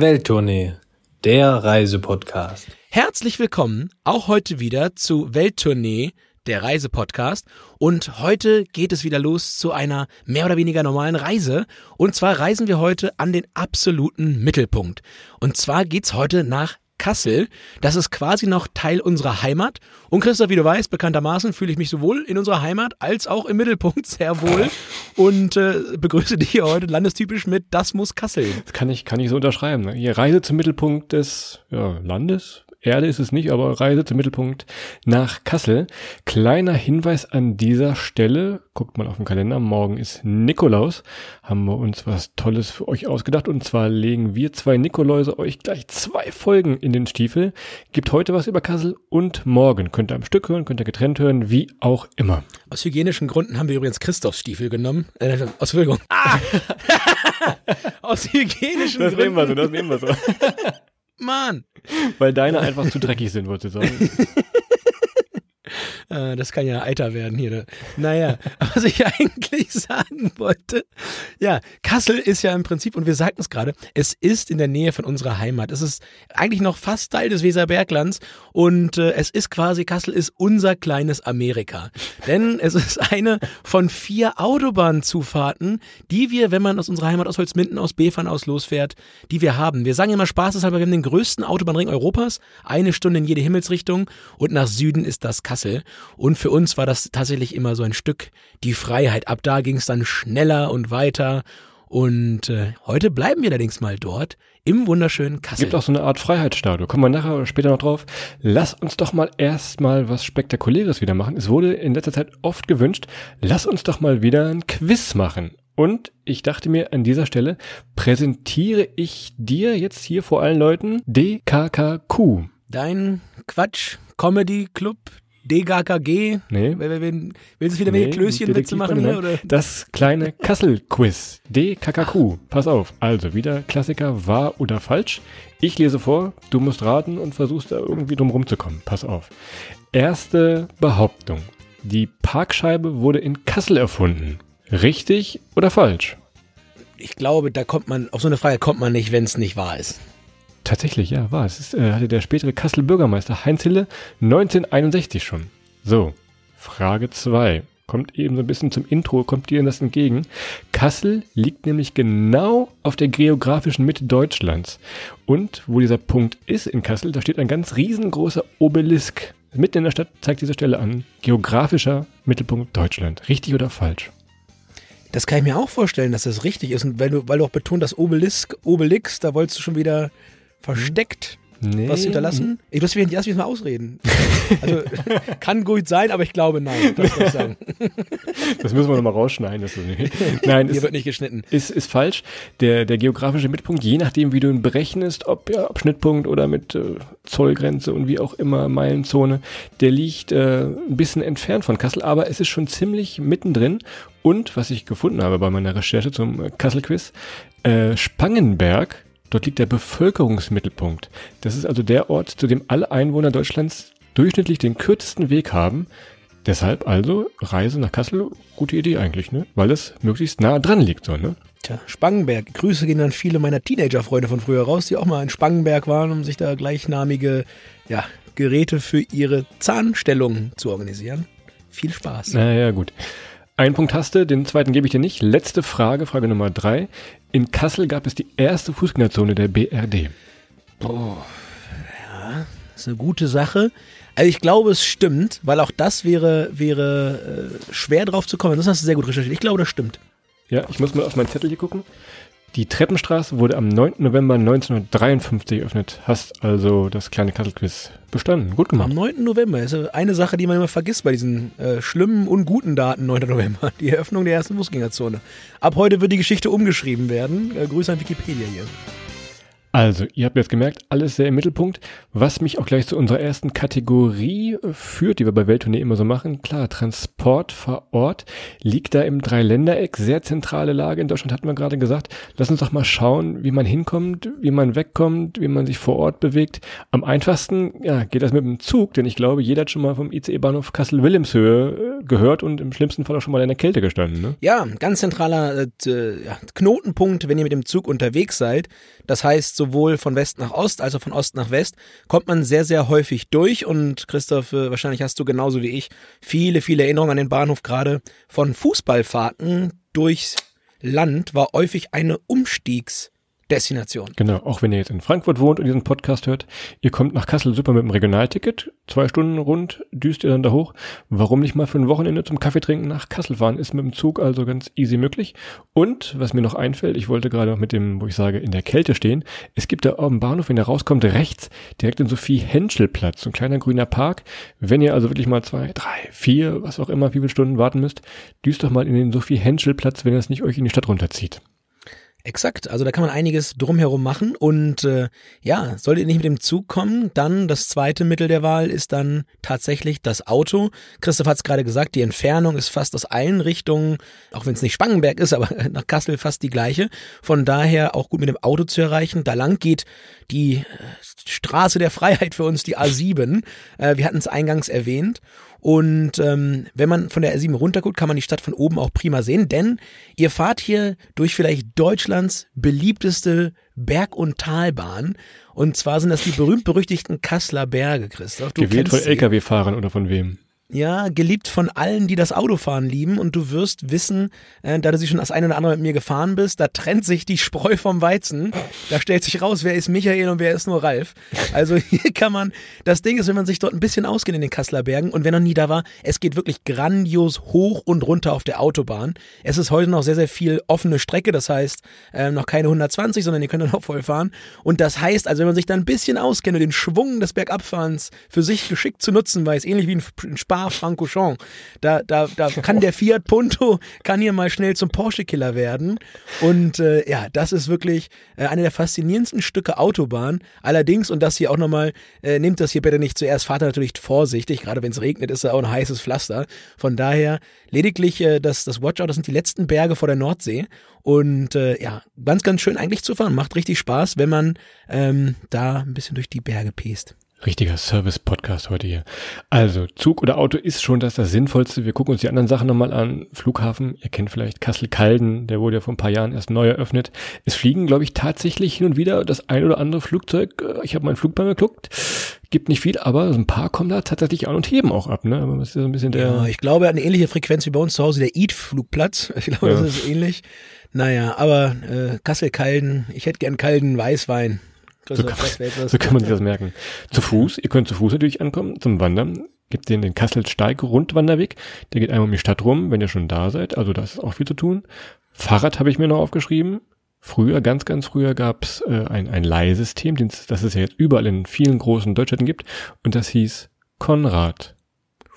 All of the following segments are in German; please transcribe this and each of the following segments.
Welttournee, der Reisepodcast. Herzlich willkommen auch heute wieder zu Welttournee, der Reisepodcast. Und heute geht es wieder los zu einer mehr oder weniger normalen Reise. Und zwar reisen wir heute an den absoluten Mittelpunkt. Und zwar geht's heute nach Kassel. Das ist quasi noch Teil unserer Heimat. Und Christoph, wie du weißt, bekanntermaßen fühle ich mich sowohl in unserer Heimat als auch im Mittelpunkt sehr wohl und äh, begrüße dich hier heute landestypisch mit Das muss Kassel. Das kann ich, kann ich so unterschreiben. Ne? Hier Reise zum Mittelpunkt des ja, Landes, Erde ist es nicht, aber Reise zum Mittelpunkt nach Kassel. Kleiner Hinweis an dieser Stelle, guckt mal auf den Kalender, morgen ist Nikolaus, haben wir uns was Tolles für euch ausgedacht und zwar legen wir zwei Nikoläuse euch gleich zwei Folgen in den Stiefel. Gibt heute was über Kassel und morgen. Könnt ihr am Stück hören, könnt ihr getrennt hören, wie auch immer. Aus hygienischen Gründen haben wir übrigens Christophs Stiefel genommen. Äh, aus Entschuldigung. Ah! Aus hygienischen Das Gründen. nehmen wir so, das nehmen wir so. Mann. Weil deine einfach zu dreckig sind, wollte ich sagen. Äh, das kann ja Alter werden hier. Naja, was ich eigentlich sagen wollte, ja, Kassel ist ja im Prinzip, und wir sagten es gerade, es ist in der Nähe von unserer Heimat. Es ist eigentlich noch fast Teil des Weserberglands und äh, es ist quasi, Kassel ist unser kleines Amerika. Denn es ist eine von vier Autobahnzufahrten, die wir, wenn man aus unserer Heimat aus Holzminden, aus Befern aus losfährt, die wir haben. Wir sagen immer spaßeshalber, wir haben den größten Autobahnring Europas, eine Stunde in jede Himmelsrichtung und nach Süden ist das Kassel. Und für uns war das tatsächlich immer so ein Stück die Freiheit. Ab da ging es dann schneller und weiter. Und äh, heute bleiben wir allerdings mal dort im wunderschönen Kassel. Gibt auch so eine Art Freiheitsstatue. Kommen wir nachher oder später noch drauf. Lass uns doch mal erstmal was Spektakuläres wieder machen. Es wurde in letzter Zeit oft gewünscht, lass uns doch mal wieder ein Quiz machen. Und ich dachte mir, an dieser Stelle präsentiere ich dir jetzt hier vor allen Leuten DKKQ. Dein Quatsch Comedy Club DGKG. Nee. Wen- Willst du wieder Nee, welche Klößchenwitze machen hier? Oder? Das kleine Kassel-Quiz. DKKQ. Pass auf. Also wieder Klassiker, wahr oder falsch. Ich lese vor, du musst raten und versuchst da irgendwie drum rumzukommen. Pass auf. Erste Behauptung. Die Parkscheibe wurde in Kassel erfunden. Richtig oder falsch? Ich glaube, da kommt man, auf so eine Frage kommt man nicht, wenn es nicht wahr ist. Tatsächlich, ja, war es. Es äh, hatte der spätere Kassel-Bürgermeister Heinz Hille 1961 schon. So, Frage 2. Kommt eben so ein bisschen zum Intro, kommt dir das entgegen. Kassel liegt nämlich genau auf der geografischen Mitte Deutschlands. Und wo dieser Punkt ist in Kassel, da steht ein ganz riesengroßer Obelisk. Mitten in der Stadt zeigt diese Stelle an. Geografischer Mittelpunkt Deutschland. Richtig oder falsch? Das kann ich mir auch vorstellen, dass das richtig ist. Und weil du, weil du auch betont, das Obelisk, Obelix, da wolltest du schon wieder versteckt Nee. was hinterlassen. Ich muss mich erst mal ausreden. Also kann gut sein, aber ich glaube nein. Das. Das müssen wir nochmal rausschneiden. Das. Nein, Hier ist, wird nicht geschnitten. ist, ist falsch. Der, der geografische Mittelpunkt, je nachdem, wie du ihn berechnest, ob ja, ob Schnittpunkt oder mit äh, Zollgrenze und wie auch immer Meilenzone, der liegt äh, ein bisschen entfernt von Kassel, aber es ist schon ziemlich mittendrin. Und was ich gefunden habe bei meiner Recherche zum äh, Kassel-Quiz, äh, Spangenberg, dort liegt der Bevölkerungsmittelpunkt. Das ist also der Ort, zu dem alle Einwohner Deutschlands durchschnittlich den kürzesten Weg haben. Deshalb also Reise nach Kassel, gute Idee eigentlich, ne? Weil es möglichst nah dran liegt, so, ne? Tja, Spangenberg. Grüße gehen an viele meiner Teenager-Freunde von früher raus, die auch mal in Spangenberg waren, um sich da gleichnamige ja, Geräte für ihre Zahnstellung zu organisieren. Viel Spaß. Naja, gut. Einen Punkt hast du, den zweiten gebe ich dir nicht. Letzte Frage, Frage Nummer drei. In Kassel gab es die erste Fußgängerzone der BRD. Das ist eine gute Sache. Also ich glaube, es stimmt, weil auch das wäre, wäre äh, schwer drauf zu kommen. Das hast du sehr gut recherchiert. Ich glaube, das stimmt. Ja, ich muss mal auf meinen Zettel hier gucken. Die Treppenstraße wurde am 9. November 1953 eröffnet. Hast also das kleine Kassel-Quiz bestanden. Gut Am gemacht. 9. November ist eine Sache, die man immer vergisst bei diesen äh, schlimmen und guten Daten 9. November. Die Eröffnung der ersten Fußgängerzone. Ab heute wird die Geschichte umgeschrieben werden. Äh, Grüße an Wikipedia hier. Also, ihr habt jetzt gemerkt, alles sehr im Mittelpunkt, was mich auch gleich zu unserer ersten Kategorie äh, führt, die wir bei Welttournee immer so machen. Klar, Transport vor Ort liegt da im Dreiländereck, sehr zentrale Lage in Deutschland, hatten wir gerade gesagt. Lass uns doch mal schauen, wie man hinkommt, wie man wegkommt, wie man sich vor Ort bewegt. Am einfachsten ja, geht das mit dem Zug, denn ich glaube, jeder hat schon mal vom ICE-Bahnhof Kassel-Wilhelmshöhe äh, gehört und im schlimmsten Fall auch schon mal in der Kälte gestanden. Ne? Ja, ganz zentraler äh, ja, Knotenpunkt, wenn ihr mit dem Zug unterwegs seid. Das heißt, sowohl von West nach Ost als auch von Ost nach West, kommt man sehr, sehr häufig durch. Und Christoph, äh, wahrscheinlich hast du genauso wie ich viele, viele Erinnerungen an den Bahnhof, gerade von Fußballfahrten durchs Land war häufig eine Umstiegs- Destination. Genau, auch wenn ihr jetzt in Frankfurt wohnt und diesen Podcast hört, ihr kommt nach Kassel super mit dem Regionalticket, zwei Stunden rund, düst ihr dann da hoch. Warum nicht mal für ein Wochenende zum Kaffee trinken nach Kassel fahren? Ist mit dem Zug also ganz easy möglich. Und was mir noch einfällt, ich wollte gerade mit dem, wo ich sage, in der Kälte stehen. Es gibt da am Bahnhof, wenn ihr rauskommt, rechts direkt in Sophie Henschelplatz, so ein kleiner grüner Park. Wenn ihr also wirklich mal zwei, drei, vier, was auch immer, wie viele Stunden warten müsst, düst doch mal in den Sophie Henschelplatz, wenn es nicht euch in die Stadt runterzieht. Exakt, also da kann man einiges drumherum machen und äh, ja, solltet ihr nicht mit dem Zug kommen, dann das zweite Mittel der Wahl ist dann tatsächlich das Auto. Christoph hat es gerade gesagt, die Entfernung ist fast aus allen Richtungen, auch wenn es nicht Spangenberg ist, aber nach Kassel fast die gleiche. Von daher auch gut mit dem Auto zu erreichen. Da lang geht die äh, Straße der Freiheit für uns, die A7. Äh, wir hatten es eingangs erwähnt. Und ähm, wenn man von der R7 runterguckt, kann man die Stadt von oben auch prima sehen, denn ihr fahrt hier durch vielleicht Deutschlands beliebteste Berg- und Talbahn. Und zwar sind das die berühmt-berüchtigten Kasseler Berge, Christoph. Du Gewählt von Lkw-Fahrern oder von wem? Ja, geliebt von allen, die das Autofahren lieben und du wirst wissen, äh, da du sie schon das eine oder andere mit mir gefahren bist, da trennt sich die Spreu vom Weizen. Da stellt sich raus, wer ist Michael und wer ist nur Ralf. Also hier kann man, das Ding ist, wenn man sich dort ein bisschen auskennt in den Kasseler Bergen und wer noch nie da war, es geht wirklich grandios hoch und runter auf der Autobahn. Es ist heute noch sehr, sehr viel offene Strecke, das heißt äh, noch keine 120, sondern ihr könnt dann auch voll fahren. Und das heißt, also wenn man sich da ein bisschen auskennt und den Schwung des Bergabfahrens für sich geschickt zu nutzen weiß, ähnlich wie ein Spa Spa-Francorchamps. Da, da, da kann der Fiat Punto, kann hier mal schnell zum Porsche-Killer werden. Und äh, ja, das ist wirklich äh, eine der faszinierendsten Stücke Autobahn. Allerdings, und das hier auch nochmal, äh, nehmt das hier bitte nicht zuerst, fahrt natürlich vorsichtig, gerade wenn es regnet, ist da auch ein heißes Pflaster. Von daher lediglich äh, das, das Watchout, das sind die letzten Berge vor der Nordsee. Und äh, ja, ganz, ganz schön eigentlich zu fahren. Macht richtig Spaß, wenn man ähm, da ein bisschen durch die Berge pest. Richtiger Service-Podcast heute hier. Also, Zug oder Auto ist schon das, das Sinnvollste. Wir gucken uns die anderen Sachen nochmal an. Flughafen, ihr kennt vielleicht Kassel-Calden, der wurde ja vor ein paar Jahren erst neu eröffnet. Es fliegen, glaube ich, tatsächlich hin und wieder das ein oder andere Flugzeug. Ich habe meinen Flugplan geguckt. Gibt nicht viel, aber ein paar kommen da tatsächlich an und heben auch ab. Ne? Aber das ist so ein bisschen der ja, ich glaube, eine ähnliche Frequenz wie bei uns zu Hause, der Eat-Flugplatz. Ich glaube, ja. das ist ähnlich. Naja, aber äh, Kassel-Calden, ich hätte gern Calden Weißwein. So kann, man, so kann man sich das merken. Zu Fuß, ihr könnt zu Fuß natürlich ankommen, zum Wandern. Gibt den, den Kasselsteig Rundwanderweg. Der geht einmal um die Stadt rum, wenn ihr schon da seid. Also da ist auch viel zu tun. Fahrrad habe ich mir noch aufgeschrieben. Früher, ganz, ganz früher gab's äh, ein, ein Leihsystem, das es ja jetzt überall in vielen großen Deutschstädten gibt. Und das hieß Konrad.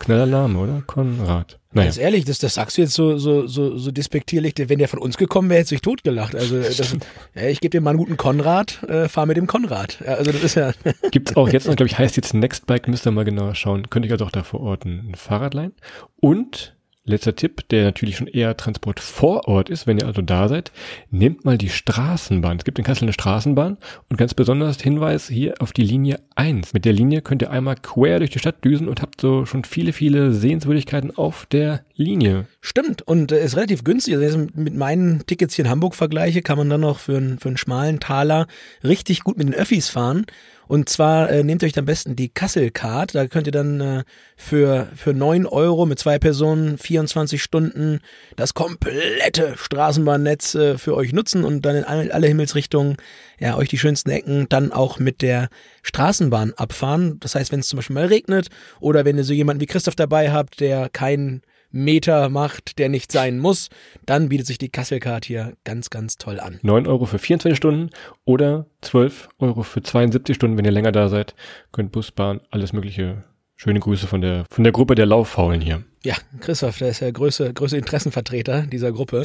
Knaller Name, oder? Konrad. Naja. Ganz ehrlich, das, das sagst du jetzt so, so, so, so despektierlich, wenn der von uns gekommen wäre, hätte sich totgelacht. Also das, ja, ich gebe dir mal einen guten Konrad, äh, fahr mit dem Konrad. Ja, also das ist ja. Gibt's auch jetzt noch, glaube ich, heißt jetzt Nextbike, müsst ihr mal genauer schauen. Könnte ich also auch da vor Ort ein Fahrrad leihen. Und Letzter Tipp, der natürlich schon eher Transport vor Ort ist, wenn ihr also da seid, nehmt mal die Straßenbahn. Es gibt in Kassel eine Straßenbahn und ganz besonders Hinweis hier auf die Linie 1. Mit der Linie könnt ihr einmal quer durch die Stadt düsen und habt so schon viele, viele Sehenswürdigkeiten auf der Linie. Stimmt und äh, ist relativ günstig. Also mit meinen Tickets hier in Hamburg vergleiche, kann man dann noch für, einen, für einen schmalen Taler richtig gut mit den Öffis fahren. Und zwar äh, nehmt euch am besten die Kassel-Card. Da könnt ihr dann äh, für, für neun Euro mit zwei Personen 24 Stunden das komplette Straßenbahnnetz äh, für euch nutzen und dann in alle, alle Himmelsrichtungen ja, euch die schönsten Ecken dann auch mit der Straßenbahn abfahren. Das heißt, wenn es zum Beispiel mal regnet oder wenn ihr so jemanden wie Christoph dabei habt, der keinen Meter macht, der nicht sein muss, dann bietet sich die Kasselcard hier ganz, ganz toll an. 9 Euro für 24 Stunden oder 12 Euro für 72 Stunden, wenn ihr länger da seid. Könnt Bus, Bahn, alles mögliche. Schöne Grüße von der, von der Gruppe der Lauffaulen hier. Ja, Christoph, der ist der größte, größte Interessenvertreter dieser Gruppe.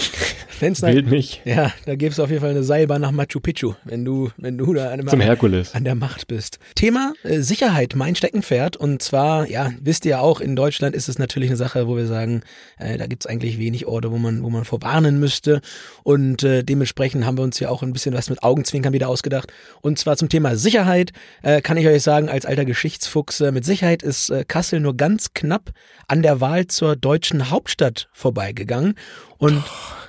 Wenn's Bild mich. Ja, da gibt's auf jeden Fall eine Seilbahn nach Machu Picchu, wenn du, wenn du da an, Zum Herkules. an der Macht bist. Thema äh, Sicherheit, mein Steckenpferd. Und zwar, ja, wisst ihr auch, in Deutschland ist es natürlich eine Sache, wo wir sagen, äh, da gibt's eigentlich wenig Orte, wo man, wo man vorwarnen müsste. Und äh, dementsprechend haben wir uns ja auch ein bisschen was mit Augenzwinkern wieder ausgedacht. Und zwar zum Thema Sicherheit äh, kann ich euch sagen, als alter Geschichtsfuchs, mit Sicherheit ist äh, Kassel nur ganz knapp an der Wahl mal zur deutschen Hauptstadt vorbeigegangen und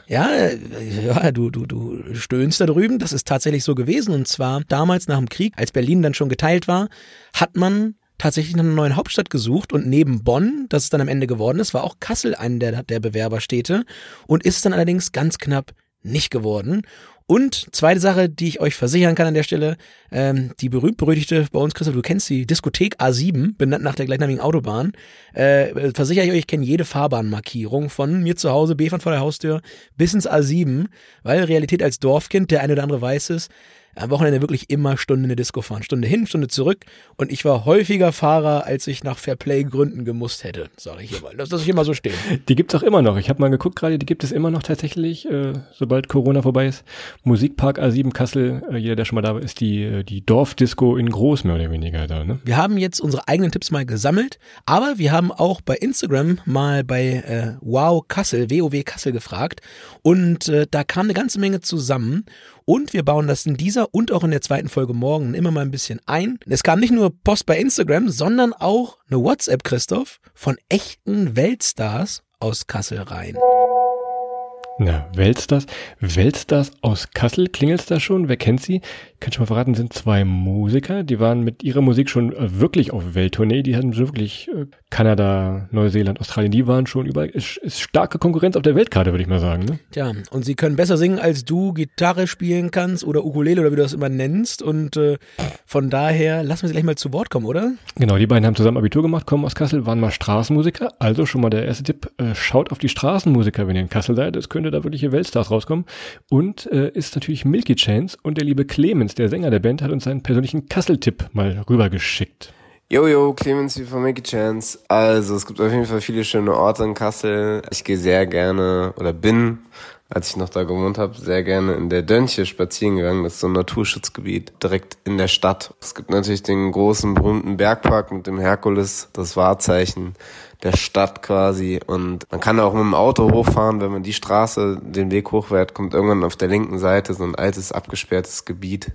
ja, äh, ja, du, du, du stöhnst da drüben. Das ist tatsächlich so gewesen. Und zwar damals nach dem Krieg, als Berlin dann schon geteilt war, hat man tatsächlich nach einer neuen Hauptstadt gesucht und neben Bonn, das es dann am Ende geworden ist, war auch Kassel eine der, der Bewerberstädte und ist dann allerdings ganz knapp nicht geworden. Und zweite Sache, die ich euch versichern kann an der Stelle, ähm, die berühmt-berüchtigte bei uns, Christoph, du kennst die Diskothek A7, benannt nach der gleichnamigen Autobahn. Äh, versichere ich euch, ich kenne jede Fahrbahnmarkierung von mir zu Hause, B-Fahrt vor der Haustür, bis ins A7, weil Realität als Dorfkind, der eine oder andere weiß es, am Wochenende wirklich immer Stunde in der Disco fahren. Stunde hin, Stunde zurück. Und ich war häufiger Fahrer, als ich nach Fairplay-Gründen gemusst hätte, sage ich hier mal. Das lasse ich mal so stehen. Die gibt's auch immer noch. Ich habe mal geguckt gerade, die gibt es immer noch tatsächlich, äh, sobald Corona vorbei ist. Musikpark A7 Kassel, äh, jeder, der schon mal da war, ist die, äh, die Dorfdisco in groß, mehr oder weniger da. Ne? Wir haben jetzt unsere eigenen Tipps mal gesammelt, aber wir haben auch bei Instagram mal bei äh, Wow Kassel, WoW Kassel gefragt und äh, da kam eine ganze Menge zusammen und wir bauen das in dieser und auch in der zweiten Folge morgen immer mal ein bisschen ein. Es kam nicht nur Post bei Instagram, sondern auch eine WhatsApp, Christoph, von echten Weltstars aus Kassel rein. Na, Weltstars. Weltstars aus Kassel, klingelt's da schon? Wer kennt sie? Kann schon mal verraten, sind zwei Musiker, die waren mit ihrer Musik schon äh, wirklich auf Welttournee, die hatten wirklich äh, Kanada, Neuseeland, Australien, die waren schon überall, ist, ist starke Konkurrenz auf der Weltkarte, würde ich mal sagen. Ne? Tja, und sie können besser singen, als du Gitarre spielen kannst oder Ukulele oder wie du das immer nennst und äh, von daher lassen wir sie gleich mal zu Wort kommen, oder? Genau, die beiden haben zusammen Abitur gemacht, kommen aus Kassel, waren mal Straßenmusiker, also schon mal der erste Tipp, äh, schaut auf die Straßenmusiker, wenn ihr in Kassel seid, es könnte da wirkliche Weltstars rauskommen und äh, ist natürlich Milky Chance und der liebe Clemens Clemens, der Sänger der Band, hat uns seinen persönlichen Kassel-Tipp mal rübergeschickt. Jojo, Clemens hier von Mickey Chance. Also, es gibt auf jeden Fall viele schöne Orte in Kassel. Ich gehe sehr gerne oder bin, als ich noch da gewohnt habe, sehr gerne in der Dönche spazieren gegangen. Das ist so ein Naturschutzgebiet direkt in der Stadt. Es gibt natürlich den großen berühmten Bergpark mit dem Herkules, das Wahrzeichen der Stadt quasi. Und man kann auch mit dem Auto hochfahren, wenn man die Straße den Weg hochfährt, kommt irgendwann auf der linken Seite so ein altes, abgesperrtes Gebiet.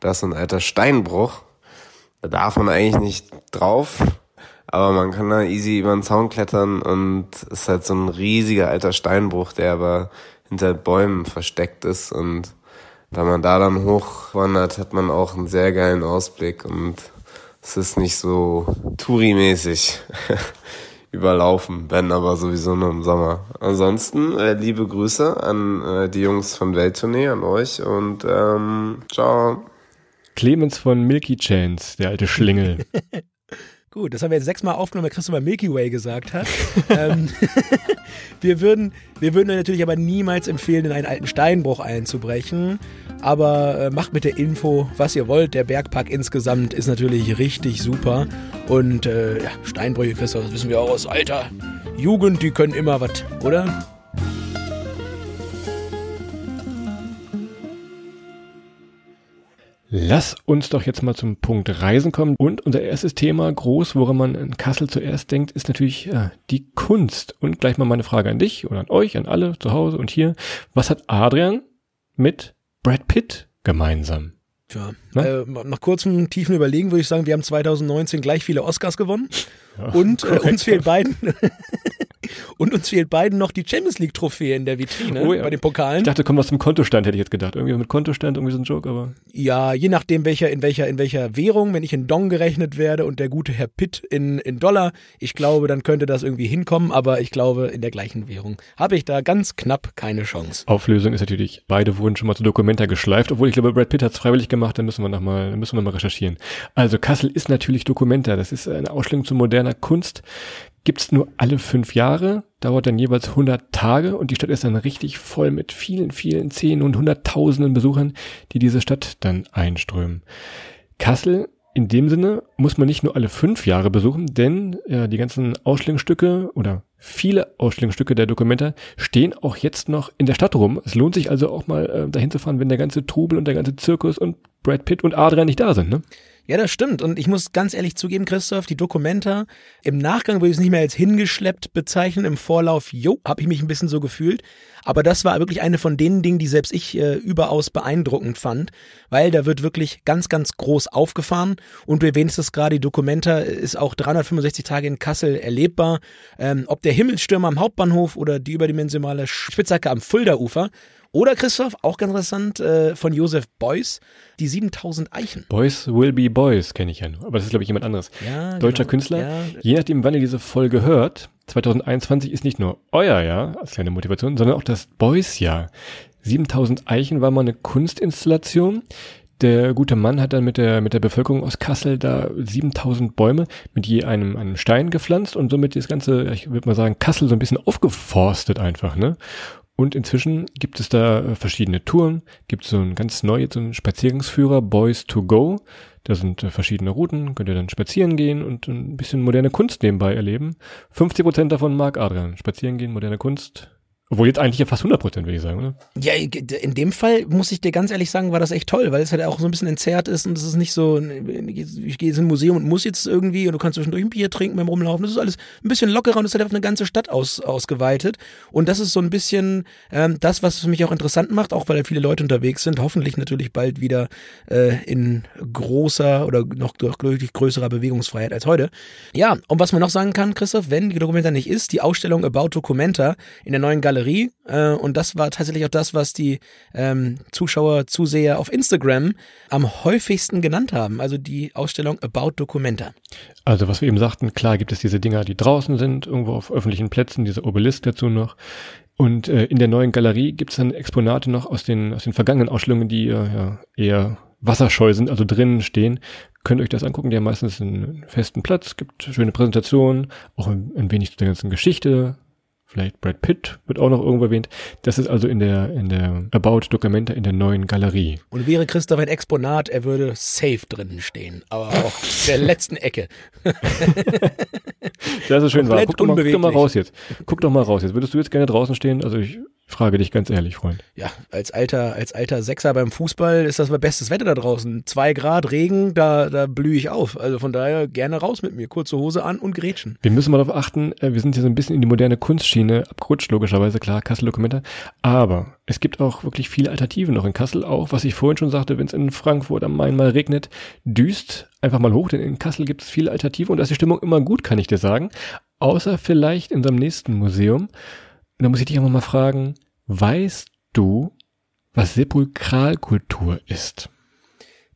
Da ist so ein alter Steinbruch. Da darf man eigentlich nicht drauf. Aber man kann da easy über den Zaun klettern und es ist halt so ein riesiger alter Steinbruch, der aber hinter Bäumen versteckt ist und wenn man da dann hochwandert, hat man auch einen sehr geilen Ausblick und es ist nicht so Touri-mäßig. überlaufen, wenn aber sowieso nur im Sommer. Ansonsten äh, liebe Grüße an äh, die Jungs von Welttournee, an euch und ähm, ciao. Clemens von Milky Chance, der alte Schlingel. Gut, das haben wir jetzt sechsmal aufgenommen, weil Christopher Milky Way gesagt hat. ähm, wir, würden, wir würden natürlich aber niemals empfehlen, in einen alten Steinbruch einzubrechen. Aber äh, macht mit der Info, was ihr wollt. Der Bergpark insgesamt ist natürlich richtig super. Und äh, ja, Steinbrüche, Christoph, das wissen wir auch aus alter Jugend, die können immer was, oder? Lass uns doch jetzt mal zum Punkt Reisen kommen. Und unser erstes Thema, groß, woran man in Kassel zuerst denkt, ist natürlich ja, die Kunst. Und gleich mal meine Frage an dich oder an euch, an alle zu Hause und hier. Was hat Adrian mit Brad Pitt gemeinsam? Tja, äh, nach kurzem tiefen Überlegen würde ich sagen, wir haben 2019 gleich viele Oscars gewonnen. Ja, und äh, uns fehlt beiden Und uns fehlt beiden noch die Champions League Trophäe in der Vitrine oh, ja. bei den Pokalen. Ich dachte, kommt was zum Kontostand, hätte ich jetzt gedacht. Irgendwie mit Kontostand, irgendwie so ein Joke, aber. Ja, je nachdem, welcher, in welcher, in welcher Währung, wenn ich in Dong gerechnet werde und der gute Herr Pitt in, in Dollar, ich glaube, dann könnte das irgendwie hinkommen, aber ich glaube, in der gleichen Währung habe ich da ganz knapp keine Chance. Auflösung ist natürlich, beide wurden schon mal zu Dokumenta geschleift, obwohl ich glaube, Brad Pitt hat es freiwillig gemacht, dann müssen wir nochmal, dann müssen wir mal recherchieren. Also Kassel ist natürlich Dokumenta, das ist eine Ausstellung zu moderner Kunst gibt's nur alle fünf Jahre, dauert dann jeweils 100 Tage und die Stadt ist dann richtig voll mit vielen, vielen Zehn und Hunderttausenden Besuchern, die diese Stadt dann einströmen. Kassel in dem Sinne muss man nicht nur alle fünf Jahre besuchen, denn ja, die ganzen Ausstellungsstücke oder viele Ausstellungsstücke der Dokumenta stehen auch jetzt noch in der Stadt rum. Es lohnt sich also auch mal äh, dahin zu fahren, wenn der ganze Trubel und der ganze Zirkus und Brad Pitt und Adrian nicht da sind, ne? Ja, das stimmt. Und ich muss ganz ehrlich zugeben, Christoph, die Dokumenta, im Nachgang würde ich es nicht mehr als hingeschleppt bezeichnen. Im Vorlauf, jo, habe ich mich ein bisschen so gefühlt. Aber das war wirklich eine von den Dingen, die selbst ich äh, überaus beeindruckend fand, weil da wird wirklich ganz, ganz groß aufgefahren. Und du erwähnst es gerade, die Dokumenta ist auch 365 Tage in Kassel erlebbar. Ähm, ob der Himmelsstürmer am Hauptbahnhof oder die überdimensionale Spitzhacke am Fulda-Ufer oder Christoph, auch ganz interessant, äh, von Josef Beuys, die 7000 Eichen. Boys will be boys, kenne ich ja nur. Aber das ist, glaube ich, jemand anderes. Ja, Deutscher genau. Künstler. Ja. Je nachdem, wann ihr diese Folge hört, 2021 ist nicht nur euer Jahr als kleine Motivation, sondern auch das Boys-Jahr. 7000 Eichen war mal eine Kunstinstallation. Der gute Mann hat dann mit der, mit der Bevölkerung aus Kassel da 7000 Bäume mit je einem, einem Stein gepflanzt und somit das ganze, ich würde mal sagen, Kassel so ein bisschen aufgeforstet einfach, ne? Und inzwischen gibt es da äh, verschiedene Touren, gibt so ein ganz neu, so einen Spazierungsführer, Boys to Go. Da sind äh, verschiedene Routen, könnt ihr dann spazieren gehen und ein bisschen moderne Kunst nebenbei erleben. 50 Prozent davon mag Adrian. Spazieren gehen, moderne Kunst. Obwohl jetzt eigentlich ja fast 100 Prozent, würde ich sagen, oder? Ja, in dem Fall muss ich dir ganz ehrlich sagen, war das echt toll, weil es halt auch so ein bisschen entzerrt ist und es ist nicht so, ich gehe jetzt in ein Museum und muss jetzt irgendwie und du kannst zwischendurch ein Bier trinken beim Rumlaufen. Das ist alles ein bisschen lockerer und es halt auf eine ganze Stadt aus, ausgeweitet. Und das ist so ein bisschen ähm, das, was es für mich auch interessant macht, auch weil halt viele Leute unterwegs sind. Hoffentlich natürlich bald wieder äh, in großer oder noch deutlich größerer Bewegungsfreiheit als heute. Ja, und was man noch sagen kann, Christoph, wenn die Dokumenta nicht ist, die Ausstellung About Documenta in der neuen Galerie äh, und das war tatsächlich auch das, was die ähm, Zuschauer, Zuseher auf Instagram am häufigsten genannt haben. Also die Ausstellung About Documenta. Also was wir eben sagten, klar gibt es diese Dinger, die draußen sind, irgendwo auf öffentlichen Plätzen, diese Obelisk dazu noch. Und äh, in der neuen Galerie gibt es dann Exponate noch aus den, aus den vergangenen Ausstellungen, die äh, ja, eher wasserscheu sind, also drinnen stehen. Könnt ihr euch das angucken, die haben meistens einen festen Platz, gibt schöne Präsentationen, auch ein, ein wenig zu der ganzen Geschichte, Vielleicht Brad Pitt wird auch noch irgendwo erwähnt. Das ist also in der, in der About Documenta in der neuen Galerie. Und wäre Christoph ein Exponat, er würde safe drinnen stehen. Aber auch in der letzten Ecke. Das ist schön wahr. Guck doch, mal, guck doch mal raus jetzt. Guck doch mal raus jetzt. Würdest du jetzt gerne draußen stehen? Also ich frage dich ganz ehrlich, Freund. Ja, als alter, als alter Sechser beim Fußball ist das mal bestes Wetter da draußen. Zwei Grad Regen, da, da blühe ich auf. Also von daher gerne raus mit mir. Kurze Hose an und Gretchen. Wir müssen mal darauf achten, äh, wir sind hier so ein bisschen in die moderne Kunstschiene abgerutscht, logischerweise, klar, Kassel Dokumenta. Aber es gibt auch wirklich viele Alternativen noch in Kassel, auch was ich vorhin schon sagte, wenn es in Frankfurt am Main mal regnet, düst einfach mal hoch, denn in Kassel gibt es viele Alternativen und da ist die Stimmung immer gut, kann ich dir sagen. Außer vielleicht in unserem nächsten Museum. Da muss ich dich auch mal fragen, weißt du, was Sepulkralkultur ist?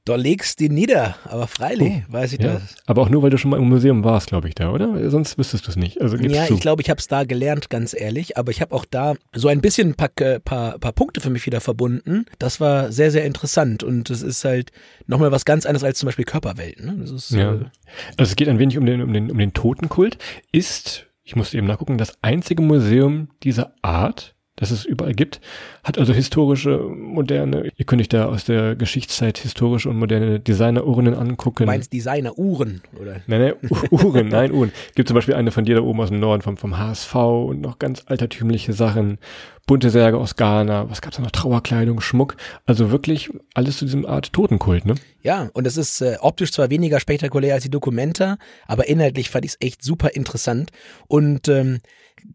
Da legst du nieder, aber freilich weiß ich Ja, das. aber auch nur, weil du schon mal im Museum warst, glaube ich, da, oder? Sonst wüsstest du es nicht. Also Ja, zu. ich glaube, ich habe es da gelernt, ganz ehrlich. Aber ich habe auch da so ein bisschen ein paar, äh, paar, paar Punkte für mich wieder verbunden. Das war sehr, sehr interessant. Und es ist halt nochmal was ganz anderes als zum Beispiel Körperwelt. Ne? Ja. äh, Also es geht ein wenig um den, um den, um den Totenkult. Ist, ich musste eben nachgucken, das einzige Museum dieser Art, das es überall gibt, hat also historische, moderne, ihr könnt euch da aus der Geschichtszeit historische und moderne Designerurnen angucken. du meinst Designer-Uhren, oder? Nein, nein, Uhren, nein, Uhren. Gibt zum Beispiel eine von dir da oben aus dem Norden, vom, vom HSV und noch ganz altertümliche Sachen. Bunte Särge aus Ghana, was gab's da noch? Trauerkleidung, Schmuck. Also wirklich alles zu diesem Art Totenkult, ne? Ja, und es ist äh, optisch zwar weniger spektakulär als die Dokumenta, aber inhaltlich fand ich es echt super interessant. Und ähm,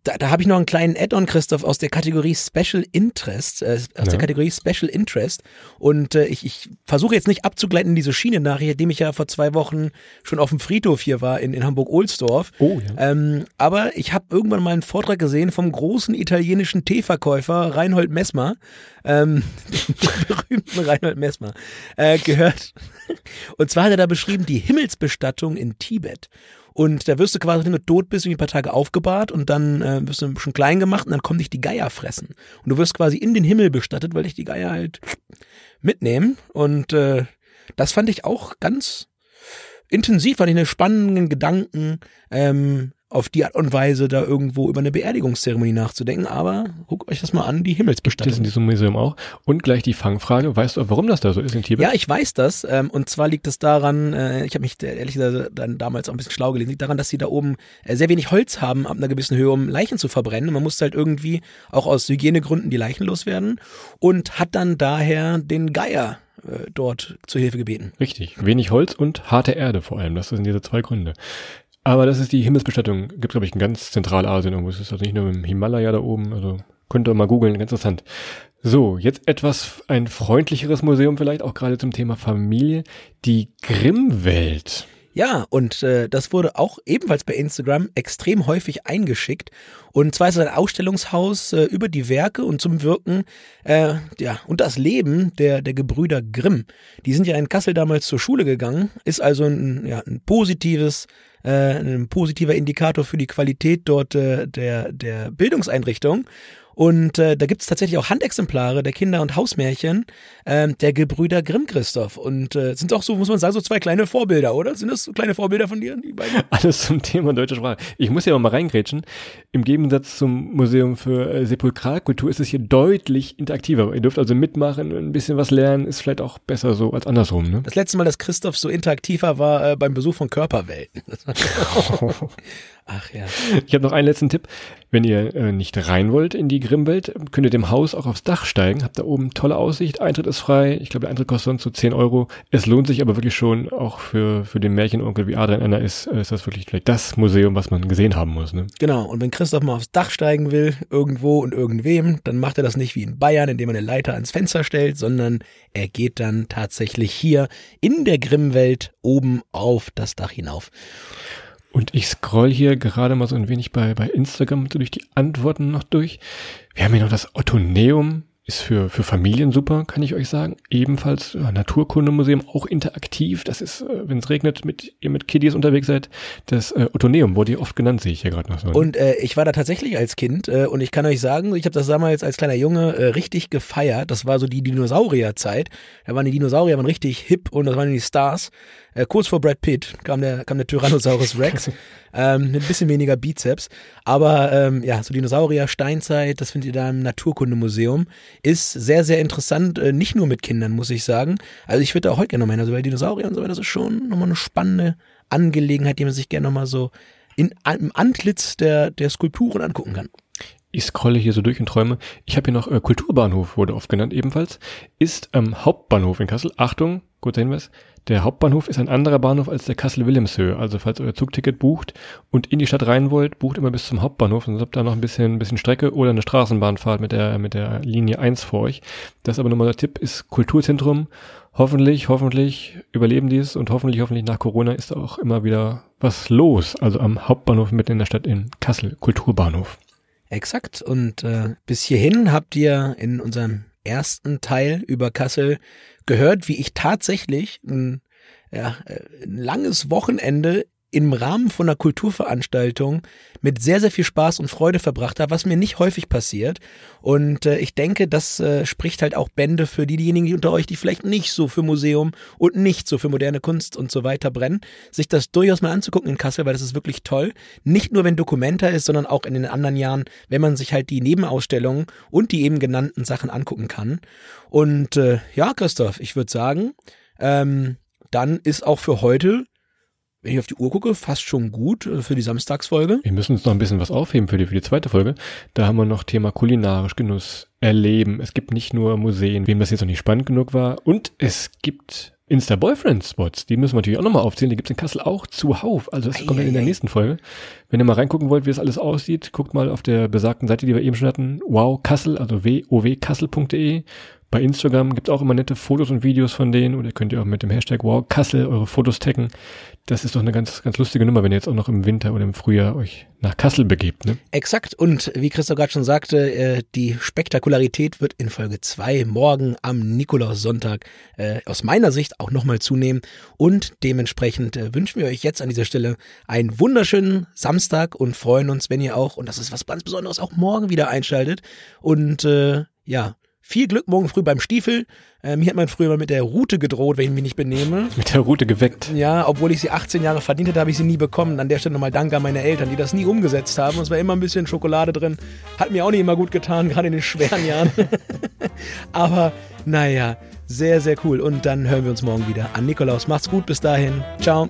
da, da habe ich noch einen kleinen Add-on, Christoph, aus der Kategorie Special Interest, äh, aus Ja. der Kategorie Special Interest. Und äh, ich, ich versuche jetzt nicht abzugleiten in diese Schiene nach, nachdem ich ja vor zwei Wochen schon auf dem Friedhof hier war in, in Hamburg-Ohlsdorf. Oh, ja. Ähm, aber ich habe irgendwann mal einen Vortrag gesehen vom großen italienischen Teeverkäufer Reinhold Messmer, ähm, berühmten Reinhold Messmer, äh, gehört. Und zwar hat er da beschrieben die Himmelsbestattung in Tibet. Und da wirst du quasi, wenn du tot bist, irgendwie ein paar Tage aufgebahrt und dann äh, wirst du schon klein gemacht und dann kommen dich die Geier fressen. Und du wirst quasi in den Himmel bestattet, weil dich die Geier halt mitnehmen. Und äh, das fand ich auch ganz intensiv, fand ich einen spannenden Gedanken, ähm, auf die Art und Weise da irgendwo über eine Beerdigungszeremonie nachzudenken. Aber guckt euch das mal an, die Das ist in Himmelsbestattung. diesem Museum auch. Und gleich die Fangfrage, weißt du, warum das da so ist in Tibet? Ja, ich weiß das. Ähm, und zwar liegt es daran, äh, ich habe mich ehrlich gesagt dann damals auch ein bisschen schlau gelesen, liegt daran, dass sie da oben äh, sehr wenig Holz haben ab einer gewissen Höhe, um Leichen zu verbrennen. Und man musste halt irgendwie auch aus Hygienegründen die Leichen loswerden und hat dann daher den Geier äh, dort zur Hilfe gebeten. Richtig. Wenig Holz und harte Erde vor allem. Das sind diese zwei Gründe. Aber das ist die Himmelsbestattung. Gibt, glaube ich, in ganz Zentralasien irgendwo. Es ist also nicht nur im Himalaya da oben. Also könnt ihr mal googeln. Ganz interessant. So, jetzt etwas ein freundlicheres Museum vielleicht, auch gerade zum Thema Familie. Die Grimm-Welt. Ja, und äh, das wurde auch ebenfalls bei Instagram extrem häufig eingeschickt. Und zwar ist es ein Ausstellungshaus äh, über die Werke und zum Wirken äh, ja, und das Leben der, der Gebrüder Grimm. Die sind ja in Kassel damals zur Schule gegangen, ist also ein, ja, ein positives, äh, ein positiver Indikator für die Qualität dort äh, der, der Bildungseinrichtung. Und äh, da gibt es tatsächlich auch Handexemplare der Kinder- und Hausmärchen äh, der Gebrüder Grimm, Christoph. Und äh, sind auch so, muss man sagen, so zwei kleine Vorbilder, oder? Sind das so kleine Vorbilder von dir? Alles zum Thema deutsche Sprache. Ich muss ja mal reingrätschen. Im Gegensatz zum Museum für äh, Sepulkralkultur ist es hier deutlich interaktiver. Ihr dürft also mitmachen, ein bisschen was lernen, ist vielleicht auch besser so als andersrum. Ne? Das letzte Mal, dass Christoph so interaktiver war äh, beim Besuch von Körperwelten. Ach ja. Ich habe noch einen letzten Tipp. Wenn ihr äh, nicht rein wollt in die Grimmwelt, könnt ihr dem Haus auch aufs Dach steigen. Habt da oben tolle Aussicht. Eintritt ist frei. Ich glaube, der Eintritt kostet sonst so 10 Euro. Es lohnt sich aber wirklich schon, auch für, für den Märchenonkel wie Adrian einer ist, äh, ist das wirklich vielleicht das Museum, was man gesehen haben muss. Ne? Genau. Und wenn Christoph mal aufs Dach steigen will, irgendwo und irgendwem, dann macht er das nicht wie in Bayern, indem er eine Leiter ans Fenster stellt, sondern er geht dann tatsächlich hier in der Grimmwelt oben auf das Dach hinauf. Und ich scroll hier gerade mal so ein wenig bei, bei Instagram so durch die Antworten noch durch. Wir haben hier noch das Ottoneum, ist für, für Familien super, kann ich euch sagen. Ebenfalls ja, Naturkundemuseum, auch interaktiv. Das ist, äh, wenn es regnet, mit ihr mit Kiddies unterwegs seid. Das äh, Ottoneum wurde hier oft genannt, sehe ich hier gerade noch so. Und äh, ich war da tatsächlich als Kind äh, und ich kann euch sagen, ich habe das damals als kleiner Junge äh, richtig gefeiert. Das war so die Dinosaurierzeit. Da waren die Dinosaurier waren richtig hip und das waren die Stars. Äh, kurz vor Brad Pitt kam der, kam der Tyrannosaurus Rex ähm, mit ein bisschen weniger Bizeps. Aber ähm, ja, so Dinosaurier, Steinzeit, das findet ihr da im Naturkundemuseum. Ist sehr, sehr interessant, äh, nicht nur mit Kindern, muss ich sagen. Also ich würde da auch heute gerne nochmal hin, also weil Dinosaurier und so weiter, das ist schon nochmal eine spannende Angelegenheit, die man sich gerne nochmal so in, im Antlitz der, der Skulpturen angucken kann. Ich scrolle hier so durch und träume. Ich habe hier noch äh, Kulturbahnhof, wurde oft genannt ebenfalls. Ist ähm, Hauptbahnhof in Kassel. Achtung, guter Hinweis. Der Hauptbahnhof ist ein anderer Bahnhof als der Kassel-Wilhelmshöhe. Also falls ihr euer Zugticket bucht und in die Stadt rein wollt, bucht immer bis zum Hauptbahnhof. Sonst habt ihr noch ein bisschen, ein bisschen Strecke oder eine Straßenbahnfahrt mit der, mit der Linie 1 vor euch. Das aber nochmal der Tipp, ist Kulturzentrum. Hoffentlich, hoffentlich überleben die es und hoffentlich, hoffentlich nach Corona ist auch immer wieder was los. Also am Hauptbahnhof mitten in der Stadt in Kassel, Kulturbahnhof. Exakt. Und äh, bis hierhin habt ihr in unserem ersten Teil über Kassel gehört, wie ich tatsächlich ein, ja, ein langes Wochenende im Rahmen von einer Kulturveranstaltung mit sehr, sehr viel Spaß und Freude verbracht habe, was mir nicht häufig passiert. Und äh, ich denke, das äh, spricht halt auch Bände für die, diejenigen die unter euch, die vielleicht nicht so für Museum und nicht so für moderne Kunst und so weiter brennen, sich das durchaus mal anzugucken in Kassel, weil das ist wirklich toll. Nicht nur, wenn Dokumenta ist, sondern auch in den anderen Jahren, wenn man sich halt die Nebenausstellungen und die eben genannten Sachen angucken kann. Und äh, ja, Christoph, ich würde sagen, ähm, dann ist auch für heute wenn ich auf die Uhr gucke, fast schon gut äh, für die Samstagsfolge. Wir müssen uns noch ein bisschen was aufheben für die, für die zweite Folge. Da haben wir noch Thema kulinarisch Genuss, Erleben. Es gibt nicht nur Museen, wem das jetzt noch nicht spannend genug war. Und es gibt Insta-Boyfriend-Spots. Die müssen wir natürlich auch nochmal aufzählen. Die gibt's in Kassel auch zuhauf. Also das kommt dann in der nächsten Folge. Wenn ihr mal reingucken wollt, wie das alles aussieht, guckt mal auf der besagten Seite, die wir eben schon hatten. Wow Kassel, also wowkassel.de. Bei Instagram gibt's auch immer nette Fotos und Videos von denen oder könnt ihr auch mit dem Hashtag WowKassel eure Fotos taggen. Das ist doch eine ganz, ganz lustige Nummer, wenn ihr jetzt auch noch im Winter oder im Frühjahr euch nach Kassel begebt. Ne? Exakt. Und wie Christoph gerade schon sagte, äh, die Spektakularität wird in Folge zwei morgen am Nikolaussonntag äh, aus meiner Sicht auch nochmal zunehmen. Und dementsprechend äh, wünschen wir euch jetzt an dieser Stelle einen wunderschönen Samstag und freuen uns, wenn ihr auch, und das ist was ganz Besonderes, auch morgen wieder einschaltet. Und ja, viel Glück morgen früh beim Stiefel. Äh, mir hat man früher mal mit der Route gedroht, wenn ich mich nicht benehme. Mit der Route geweckt. Ja, obwohl ich sie 18 Jahre verdient hätte, habe ich sie nie bekommen. An der Stelle nochmal Dank an meine Eltern, die das nie umgesetzt haben. Es war immer ein bisschen Schokolade drin. Hat mir auch nicht immer gut getan, gerade in den schweren Jahren. Aber naja, sehr, sehr cool. Und dann hören wir uns morgen wieder an Nikolaus. Macht's gut, bis dahin. Ciao.